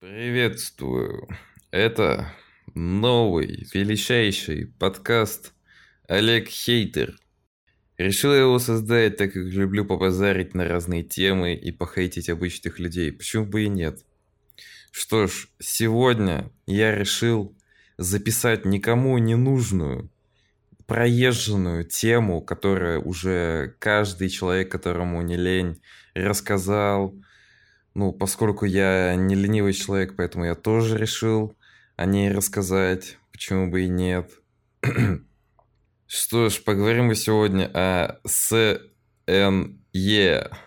Приветствую. Это новый, величайший подкаст Олег Хейтер. Решил я его создать, так как люблю побазарить на разные темы и похейтить обычных людей. Почему бы и нет? Что ж, сегодня я решил записать никому не нужную, проезженную тему, которая уже каждый человек, которому не лень, рассказал, ну, поскольку я не ленивый человек, поэтому я тоже решил о ней рассказать. Почему бы и нет. Что ж, поговорим мы сегодня о СНЕ,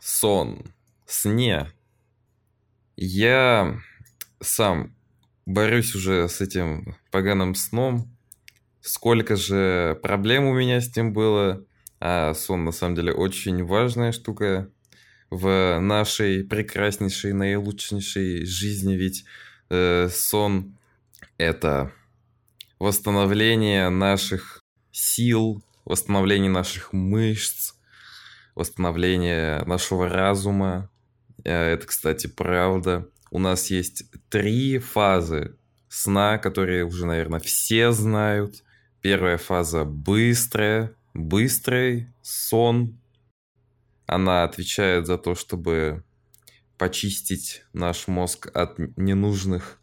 сон, сне. Я сам борюсь уже с этим поганым сном. Сколько же проблем у меня с ним было. А сон на самом деле очень важная штука в нашей прекраснейшей, наилучшей жизни, ведь э, сон это восстановление наших сил, восстановление наших мышц, восстановление нашего разума. Э, это, кстати, правда. У нас есть три фазы сна, которые уже, наверное, все знают. Первая фаза быстрая, быстрый сон, она отвечает за то, чтобы почистить наш мозг от ненужных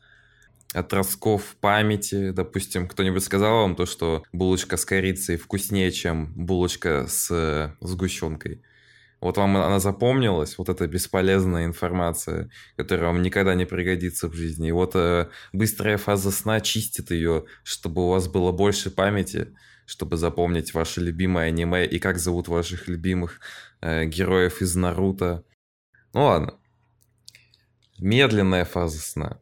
отростков памяти. Допустим, кто-нибудь сказал вам то, что булочка с корицей вкуснее, чем булочка с сгущенкой. Вот вам она запомнилась, вот эта бесполезная информация, которая вам никогда не пригодится в жизни. И вот э, быстрая фаза сна чистит ее, чтобы у вас было больше памяти, чтобы запомнить ваше любимое аниме и как зовут ваших любимых э, героев из Наруто. Ну ладно. Медленная фаза сна.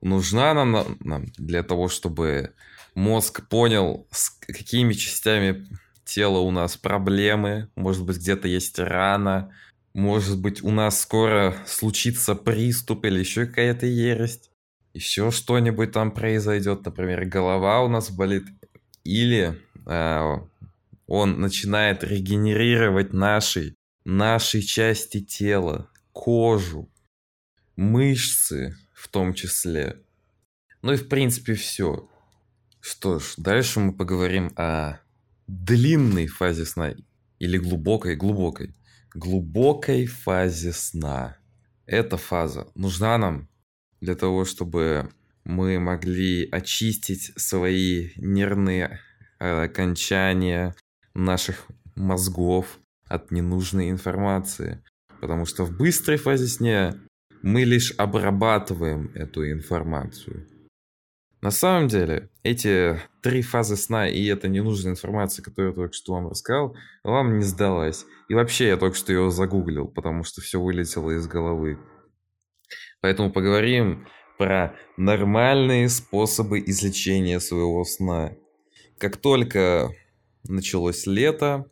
Нужна нам, нам для того, чтобы мозг понял, с какими частями тела у нас проблемы. Может быть, где-то есть рана. Может быть, у нас скоро случится приступ или еще какая-то ерость. Еще что-нибудь там произойдет. Например, голова у нас болит. Или э, он начинает регенерировать наши, наши части тела, кожу, мышцы в том числе. Ну и в принципе все. Что ж, дальше мы поговорим о длинной фазе сна или глубокой, глубокой, глубокой фазе сна. Эта фаза нужна нам для того, чтобы мы могли очистить свои нервные э, окончания, наших мозгов от ненужной информации. Потому что в быстрой фазе сне мы лишь обрабатываем эту информацию. На самом деле, эти три фазы сна и эта ненужная информация, которую я только что вам рассказал, вам не сдалась. И вообще я только что ее загуглил, потому что все вылетело из головы. Поэтому поговорим про нормальные способы излечения своего сна. Как только началось лето,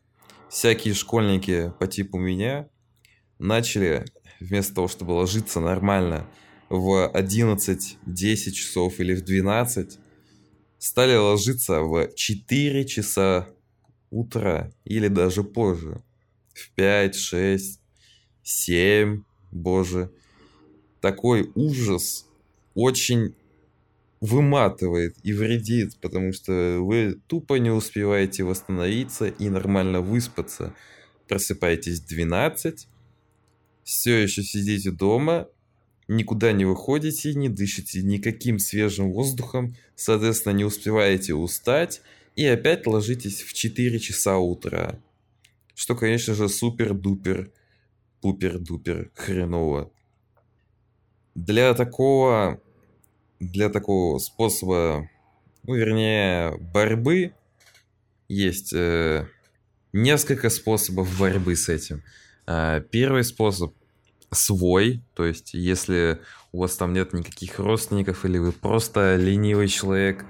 всякие школьники по типу меня начали, вместо того, чтобы ложиться нормально в 11-10 часов или в 12, стали ложиться в 4 часа утра или даже позже. В 5, 6, 7, боже. Такой ужас очень выматывает и вредит, потому что вы тупо не успеваете восстановиться и нормально выспаться. Просыпаетесь в 12, все еще сидите дома, никуда не выходите, не дышите никаким свежим воздухом, соответственно, не успеваете устать и опять ложитесь в 4 часа утра. Что, конечно же, супер-дупер, пупер-дупер хреново. Для такого для такого способа, ну, вернее, борьбы есть э, несколько способов борьбы с этим. Э, первый способ свой, то есть если у вас там нет никаких родственников или вы просто ленивый человек,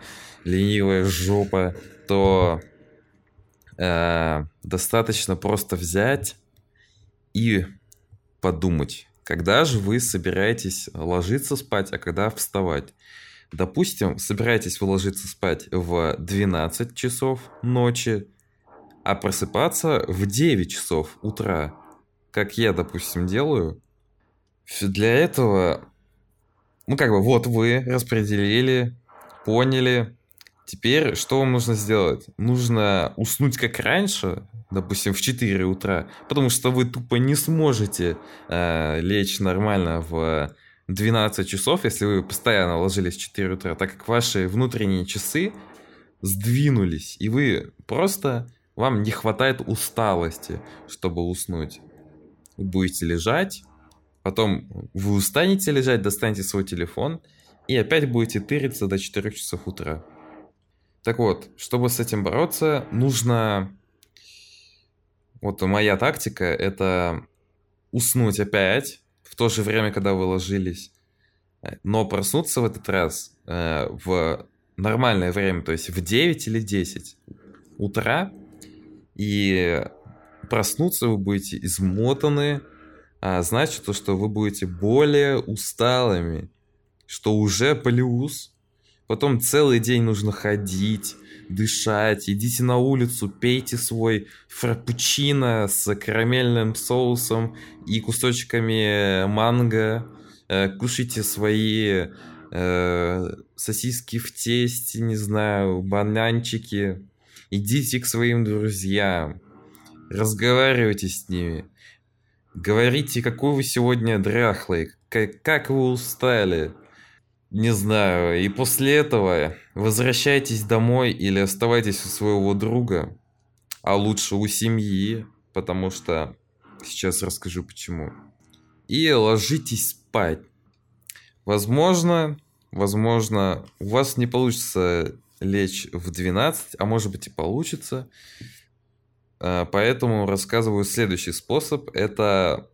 ленивая жопа, то э, достаточно просто взять и подумать, когда же вы собираетесь ложиться спать, а когда вставать? Допустим, собираетесь вы ложиться спать в 12 часов ночи, а просыпаться в 9 часов утра, как я, допустим, делаю. Для этого ну, как бы, вот вы распределили, поняли. Теперь что вам нужно сделать? Нужно уснуть как раньше, допустим, в 4 утра, потому что вы тупо не сможете э, лечь нормально в 12 часов, если вы постоянно ложились в 4 утра, так как ваши внутренние часы сдвинулись, и вы просто, вам не хватает усталости, чтобы уснуть. Вы будете лежать, потом вы устанете лежать, достанете свой телефон, и опять будете тыриться до 4 часов утра. Так вот, чтобы с этим бороться, нужно... Вот моя тактика — это уснуть опять в то же время, когда вы ложились, но проснуться в этот раз э, в нормальное время, то есть в 9 или 10 утра, и проснуться вы будете измотаны, а значит то, что вы будете более усталыми, что уже плюс. Потом целый день нужно ходить, дышать, идите на улицу, пейте свой фрапучино с карамельным соусом и кусочками манго, э, кушайте свои э, сосиски в тесте, не знаю, бананчики. Идите к своим друзьям, разговаривайте с ними, говорите, какой вы сегодня дряхлый, как, как вы устали. Не знаю, и после этого возвращайтесь домой или оставайтесь у своего друга, а лучше у семьи, потому что сейчас расскажу почему. И ложитесь спать. Возможно, возможно, у вас не получится лечь в 12, а может быть и получится. А, поэтому рассказываю следующий способ. Это,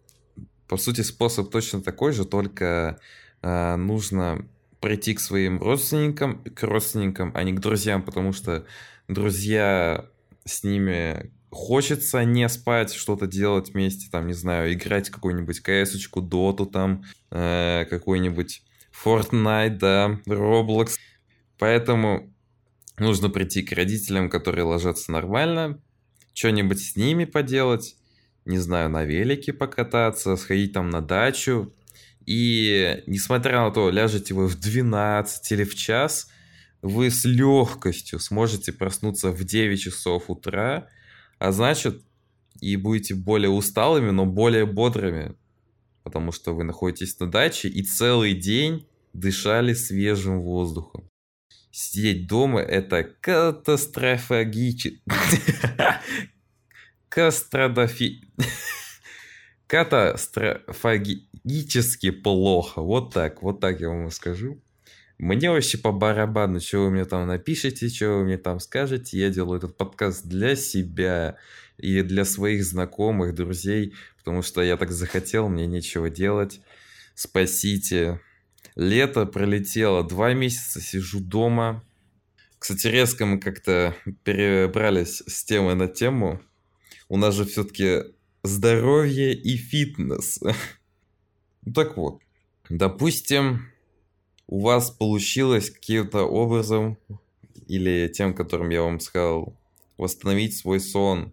по сути, способ точно такой же, только а, нужно прийти к своим родственникам, к родственникам, а не к друзьям, потому что друзья с ними хочется не спать, что-то делать вместе, там, не знаю, играть какую-нибудь кс доту там, э, какой-нибудь Fortnite, да, Roblox. Поэтому нужно прийти к родителям, которые ложатся нормально, что-нибудь с ними поделать, не знаю, на велике покататься, сходить там на дачу. И несмотря на то, ляжете вы в 12 или в час, вы с легкостью сможете проснуться в 9 часов утра, а значит, и будете более усталыми, но более бодрыми, потому что вы находитесь на даче и целый день дышали свежим воздухом. Сидеть дома это катастрофагически... Кастрадофи... Катастрофагически плохо. Вот так, вот так я вам скажу. Мне вообще по барабану, что вы мне там напишите, что вы мне там скажете. Я делаю этот подкаст для себя и для своих знакомых, друзей, потому что я так захотел, мне нечего делать. Спасите. Лето пролетело, два месяца сижу дома. Кстати, резко мы как-то перебрались с темы на тему. У нас же все-таки здоровье и фитнес. Ну так вот, допустим, у вас получилось каким-то образом, или тем, которым я вам сказал, восстановить свой сон.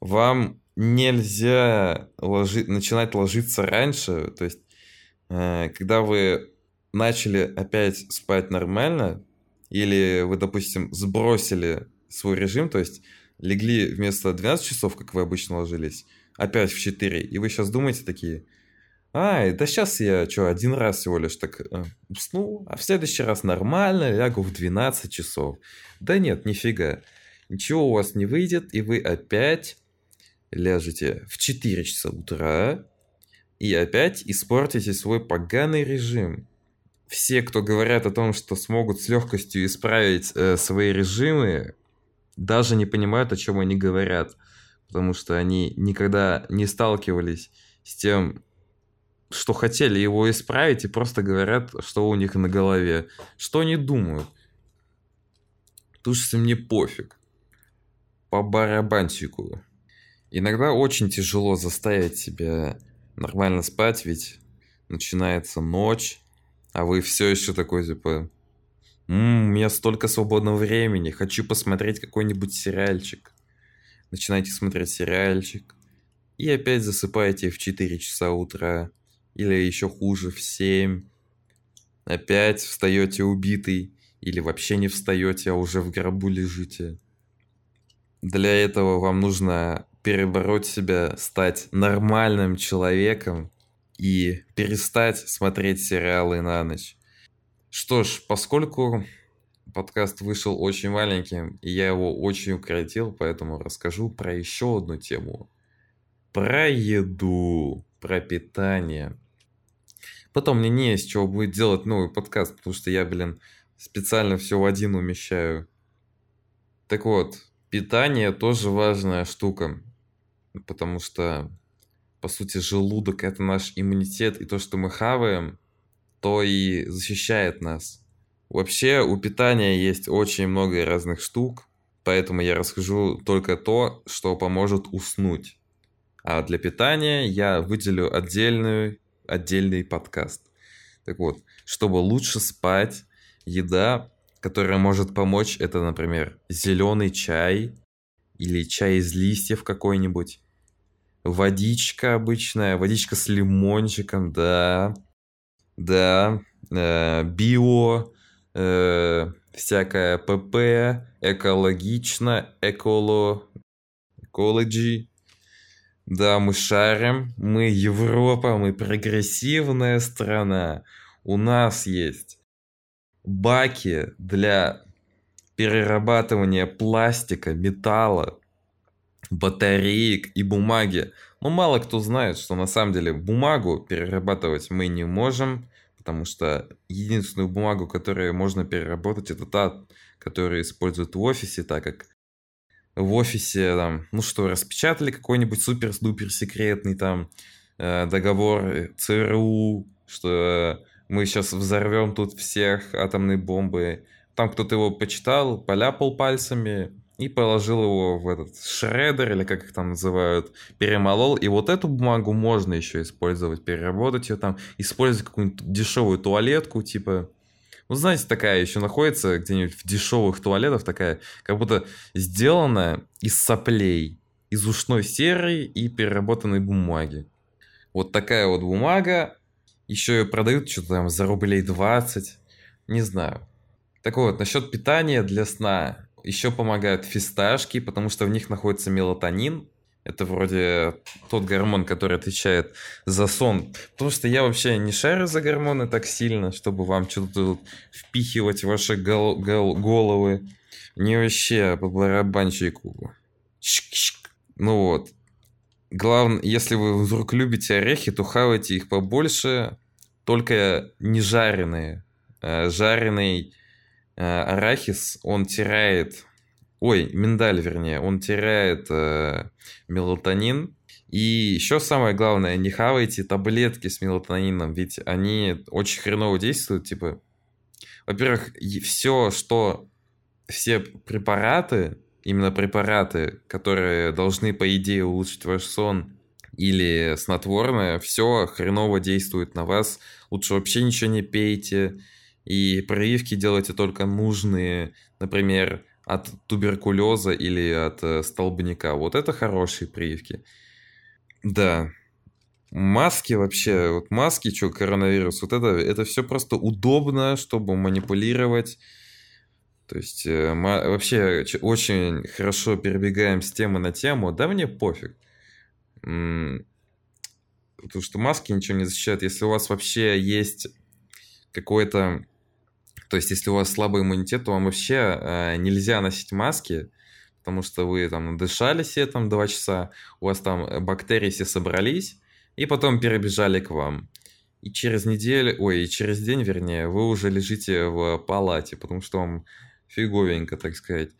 Вам нельзя ложи... начинать ложиться раньше, то есть Э, когда вы начали опять спать нормально, или вы, допустим, сбросили свой режим, то есть легли вместо 12 часов, как вы обычно ложились, опять в 4, и вы сейчас думаете такие, а, да сейчас я что, один раз всего лишь так э, а в следующий раз нормально лягу в 12 часов. Да нет, нифига. Ничего у вас не выйдет, и вы опять ляжете в 4 часа утра, и опять испортите свой поганый режим. Все, кто говорят о том, что смогут с легкостью исправить э, свои режимы, даже не понимают, о чем они говорят, потому что они никогда не сталкивались с тем, что хотели его исправить, и просто говорят, что у них на голове, что они думают. Что мне пофиг. По барабанщику. Иногда очень тяжело заставить себя нормально спать, ведь начинается ночь, а вы все еще такой, типа, М-м, у меня столько свободного времени, хочу посмотреть какой-нибудь сериальчик. Начинаете смотреть сериальчик, и опять засыпаете в 4 часа утра, или еще хуже, в 7. опять встаете убитый, или вообще не встаете, а уже в гробу лежите. Для этого вам нужно перебороть себя, стать нормальным человеком и перестать смотреть сериалы на ночь. Что ж, поскольку подкаст вышел очень маленьким, и я его очень укоротил, поэтому расскажу про еще одну тему. Про еду, про питание. Потом мне не из чего будет делать новый подкаст, потому что я, блин, специально все в один умещаю. Так вот, питание тоже важная штука, потому что, по сути, желудок – это наш иммунитет, и то, что мы хаваем, то и защищает нас. Вообще, у питания есть очень много разных штук, поэтому я расскажу только то, что поможет уснуть. А для питания я выделю отдельную, отдельный подкаст. Так вот, чтобы лучше спать, еда, которая может помочь, это, например, зеленый чай или чай из листьев какой-нибудь, водичка обычная, водичка с лимончиком, да, да, э, био, э, всякая ПП, экологично, эколо, экологи. Да, мы шарим, мы Европа, мы прогрессивная страна. У нас есть баки для перерабатывания пластика, металла, батареек и бумаги. Но мало кто знает, что на самом деле бумагу перерабатывать мы не можем, потому что единственную бумагу, которую можно переработать, это та, которую используют в офисе, так как в офисе там, ну что, распечатали какой-нибудь супер-дупер секретный там э, договор ЦРУ, что мы сейчас взорвем тут всех атомной бомбой. Там кто-то его почитал, поляпал пальцами и положил его в этот шредер, или как их там называют, перемолол. И вот эту бумагу можно еще использовать, переработать ее там, использовать какую-нибудь дешевую туалетку, типа... Ну, знаете, такая еще находится где-нибудь в дешевых туалетах, такая, как будто сделанная из соплей, из ушной серы и переработанной бумаги. Вот такая вот бумага, еще и продают что-то там за рублей 20. Не знаю. Так вот, насчет питания для сна. Еще помогают фисташки, потому что в них находится мелатонин. Это вроде тот гормон, который отвечает за сон. Потому что я вообще не шарю за гормоны так сильно, чтобы вам что-то впихивать в ваши гол- гол- головы. Не вообще по барабанщику. Ну вот. Главное, если вы вдруг любите орехи, то хавайте их побольше, только не жареные. Э, жареный арахис, он теряет... Ой, миндаль, вернее, он теряет э, мелатонин. И еще самое главное, не хавайте таблетки с мелатонином, ведь они очень хреново действуют. Типа, во-первых, все, что все препараты, именно препараты, которые должны, по идее, улучшить ваш сон или снотворное, все хреново действует на вас. Лучше вообще ничего не пейте. И прививки делайте только нужные, например, от туберкулеза или от э, столбняка. Вот это хорошие прививки. Да. Маски вообще, вот маски, что коронавирус, вот это, это все просто удобно, чтобы манипулировать то есть э, вообще очень хорошо перебегаем с темы на тему. Да мне пофиг. Потому что маски ничего не защищают. Если у вас вообще есть какой-то... То есть если у вас слабый иммунитет, то вам вообще э, нельзя носить маски, потому что вы там надышали себе там два часа, у вас там бактерии все собрались, и потом перебежали к вам. И через неделю, ой, и через день, вернее, вы уже лежите в палате, потому что вам фиговенько, так сказать.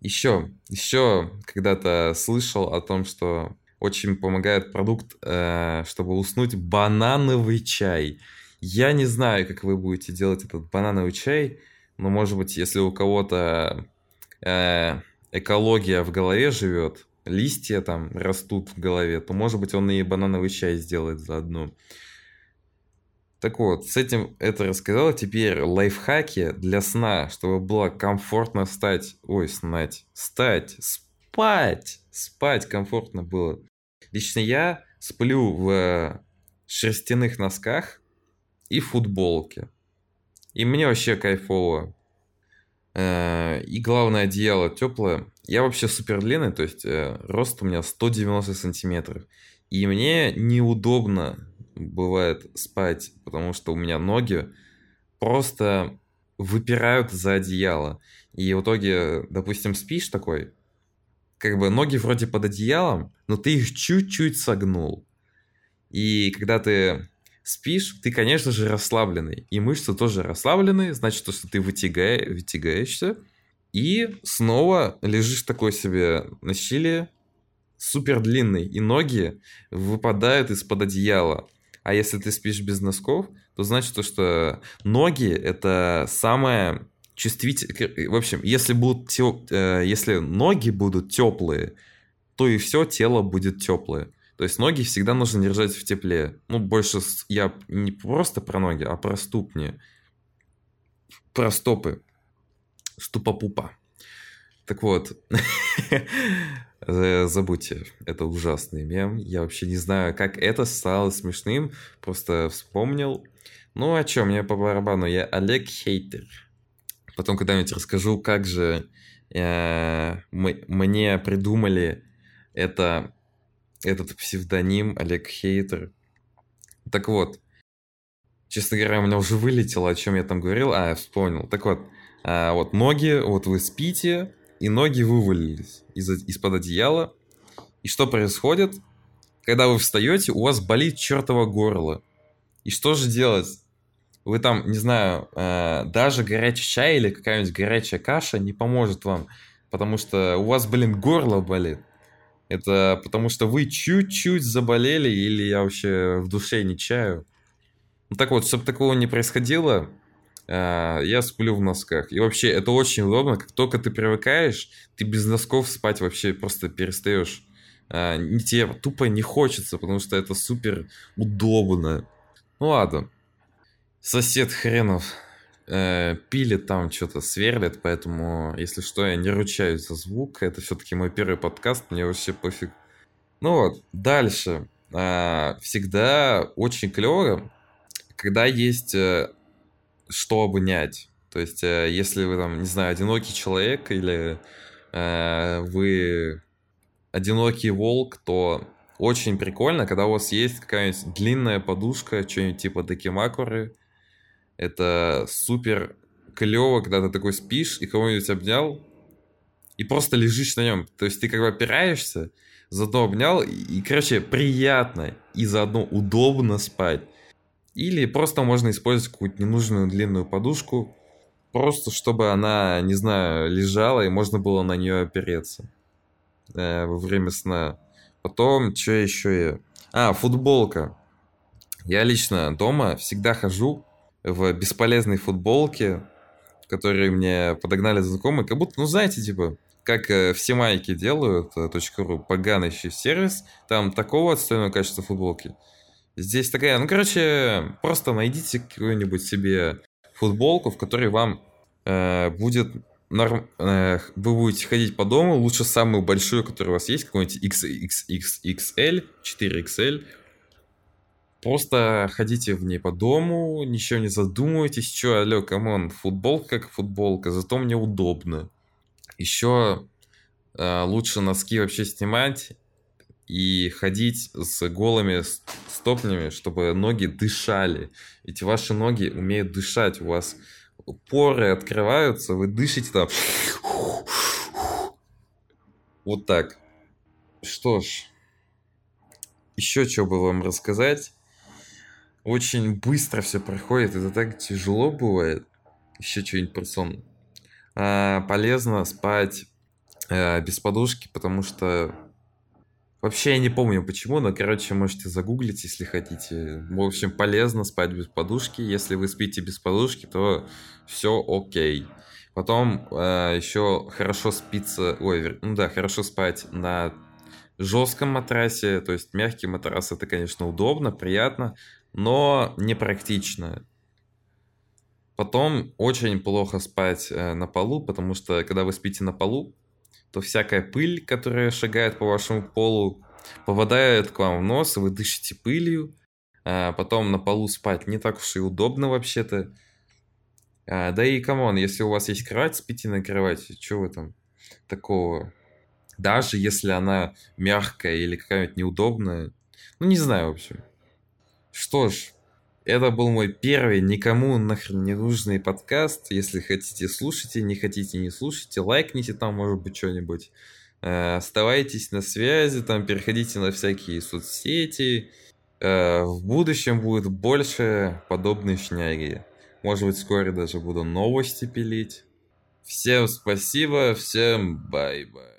Еще, еще когда-то слышал о том, что очень помогает продукт, э, чтобы уснуть, банановый чай. Я не знаю, как вы будете делать этот банановый чай, но, может быть, если у кого-то э, экология в голове живет, листья там растут в голове, то, может быть, он и банановый чай сделает заодно. Так вот, с этим это рассказал. Теперь лайфхаки для сна, чтобы было комфортно встать. Ой, снать. Стать. Спать. Спать комфортно было. Лично я сплю в шерстяных носках и футболке. И мне вообще кайфово. Э, и главное, одеяло теплое. Я вообще супер длинный, то есть э, рост у меня 190 сантиметров. И мне неудобно бывает спать, потому что у меня ноги просто выпирают за одеяло. И в итоге, допустим, спишь такой, как бы ноги вроде под одеялом, но ты их чуть-чуть согнул. И когда ты спишь, ты, конечно же, расслабленный. И мышцы тоже расслаблены, значит, то, что ты вытягай, вытягаешься. И снова лежишь такой себе на щеле, супер длинный, и ноги выпадают из-под одеяла. А если ты спишь без носков, то значит то, что ноги это самое чувствительное. В общем, если будут тё... Э, если ноги будут теплые, то и все тело будет теплое. То есть ноги всегда нужно держать в тепле. Ну, больше я не просто про ноги, а про ступни. Про стопы. Ступа-пупа. Так вот, забудьте, это ужасный мем. Я вообще не знаю, как это стало смешным. Просто вспомнил. Ну, о чем? Мне по барабану. Я Олег Хейтер. Потом когда-нибудь расскажу, как же э, мы, мне придумали это этот псевдоним Олег Хейтер. Так вот, честно говоря, у меня уже вылетело, о чем я там говорил. А, я вспомнил. Так вот, а, вот ноги, вот вы спите, и ноги вывалились из- из-под одеяла. И что происходит? Когда вы встаете, у вас болит чертово горло. И что же делать? Вы там, не знаю, э, даже горячий чай или какая-нибудь горячая каша не поможет вам, потому что у вас, блин, горло болит. Это потому что вы чуть-чуть заболели или я вообще в душе не чаю. Ну так вот, чтобы такого не происходило, э, я сплю в носках. И вообще, это очень удобно. Как только ты привыкаешь, ты без носков спать вообще просто перестаешь. Э, тебе тупо не хочется, потому что это супер удобно. Ну ладно. Сосед хренов э, пилит там, что-то сверлит, поэтому, если что, я не ручаюсь за звук. Это все-таки мой первый подкаст, мне вообще пофиг. Ну вот, дальше. Э, всегда очень клево, когда есть э, что обнять. То есть, э, если вы там, не знаю, одинокий человек или э, вы одинокий волк, то очень прикольно, когда у вас есть какая-нибудь длинная подушка, что-нибудь типа Декимакуры, это супер клево, когда ты такой спишь и кого-нибудь обнял, и просто лежишь на нем. То есть ты как бы опираешься, заодно обнял, и, короче, приятно и заодно удобно спать. Или просто можно использовать какую-то ненужную длинную подушку, просто чтобы она, не знаю, лежала, и можно было на нее опереться э, во время сна. Потом, что еще я... А, футболка. Я лично дома всегда хожу в бесполезной футболке, которые мне подогнали знакомые, как будто, ну, знаете, типа, как э, все майки делают, э, .ру, поганый сервис, там такого отстойного качества футболки. Здесь такая, ну, короче, просто найдите какую-нибудь себе футболку, в которой вам э, будет норм... э, вы будете ходить по дому, лучше самую большую, которая у вас есть, какой-нибудь XXXL, 4XL, Просто ходите в ней по дому, ничего не задумывайтесь. Че, алло, come on, футболка как футболка, зато мне удобно. Еще э, лучше носки вообще снимать и ходить с голыми стопнями, чтобы ноги дышали. Ведь ваши ноги умеют дышать, у вас поры открываются, вы дышите там. Вот так. Что ж, еще что бы вам рассказать очень быстро все проходит, это так тяжело бывает. Еще что-нибудь про сон. А, полезно спать а, без подушки, потому что вообще я не помню почему, но, короче, можете загуглить, если хотите. В общем, полезно спать без подушки. Если вы спите без подушки, то все окей. Потом а, еще хорошо спится, ой, ну да, хорошо спать на жестком матрасе, то есть мягкий матрас, это, конечно, удобно, приятно, но непрактично. Потом очень плохо спать э, на полу, потому что когда вы спите на полу, то всякая пыль, которая шагает по вашему полу, попадает к вам в нос, и вы дышите пылью. А потом на полу спать не так уж и удобно вообще-то. А, да и, come on, если у вас есть кровать, спите на кровати. Что вы там такого? Даже если она мягкая или какая-нибудь неудобная. Ну, не знаю, в общем. Что ж, это был мой первый никому нахрен не нужный подкаст. Если хотите, слушайте, не хотите, не слушайте. Лайкните там, может быть, что-нибудь. Э, оставайтесь на связи, там переходите на всякие соцсети. Э, в будущем будет больше подобной шняги. Может быть, вскоре даже буду новости пилить. Всем спасибо, всем bye-bye.